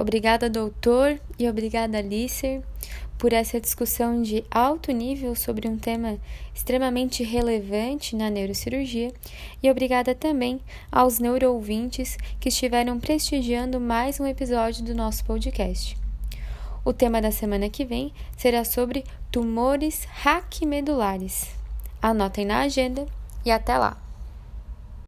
Obrigada, doutor, e obrigada, Alicer, por essa discussão de alto nível sobre um tema extremamente relevante na neurocirurgia. E obrigada também aos neuroouvintes que estiveram prestigiando mais um episódio do nosso podcast. O tema da semana que vem será sobre tumores raquimedulares. Anotem na agenda e até lá!